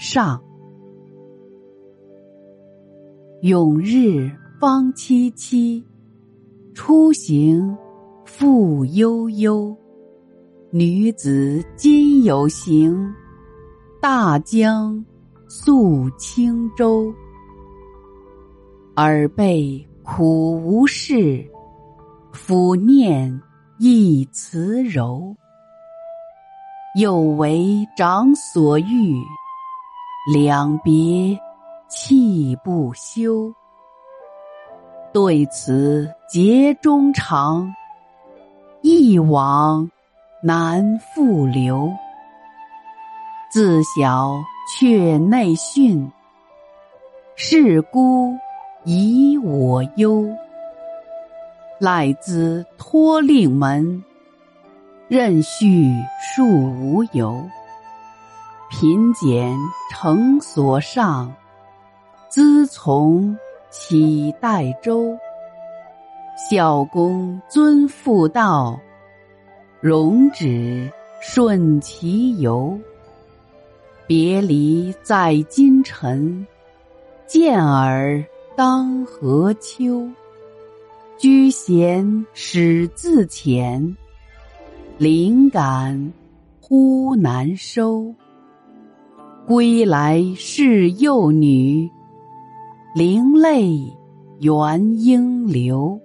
上。永日方凄凄，出行复悠悠。女子今有行，大江溯轻舟。尔辈苦无事，抚念亦辞柔。又为长所欲。两别泣不休，对此结衷肠，一往难复留。自小却内训，是孤以我忧。赖兹托令门，任续数无由。贫俭诚所上，资从岂待周？孝公尊父道，容止顺其由。别离在今晨，见尔当何秋？居闲始自遣，灵感忽难收。归来是幼女，灵泪原应流。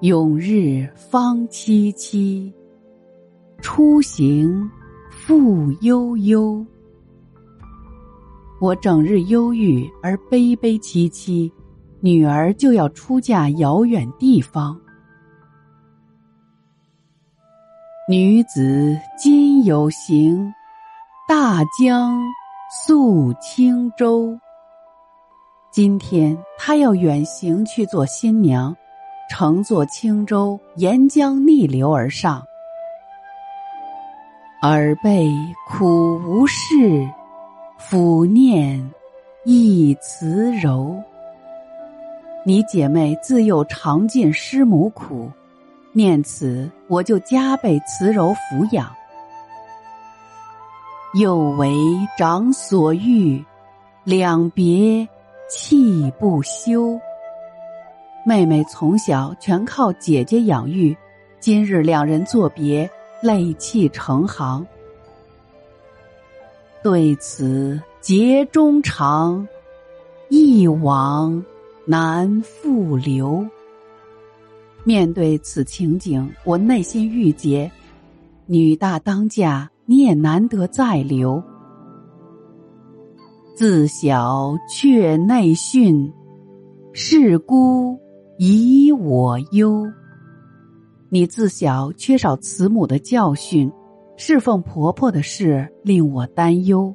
永日方凄凄，出行复悠悠。我整日忧郁而悲悲戚戚，女儿就要出嫁遥远地方。女子今有行，大江溯轻舟。今天她要远行去做新娘，乘坐轻舟沿江逆流而上。尔辈苦无事，抚念亦辞柔。你姐妹自幼尝尽师母苦。念此，我就加倍慈柔抚养。又为长所欲，两别泣不休。妹妹从小全靠姐姐养育，今日两人作别，泪泣成行。对此结衷肠，一往难复留。面对此情景，我内心郁结。女大当嫁，你也难得再留。自小却内训，是孤疑我忧。你自小缺少慈母的教训，侍奉婆婆的事令我担忧。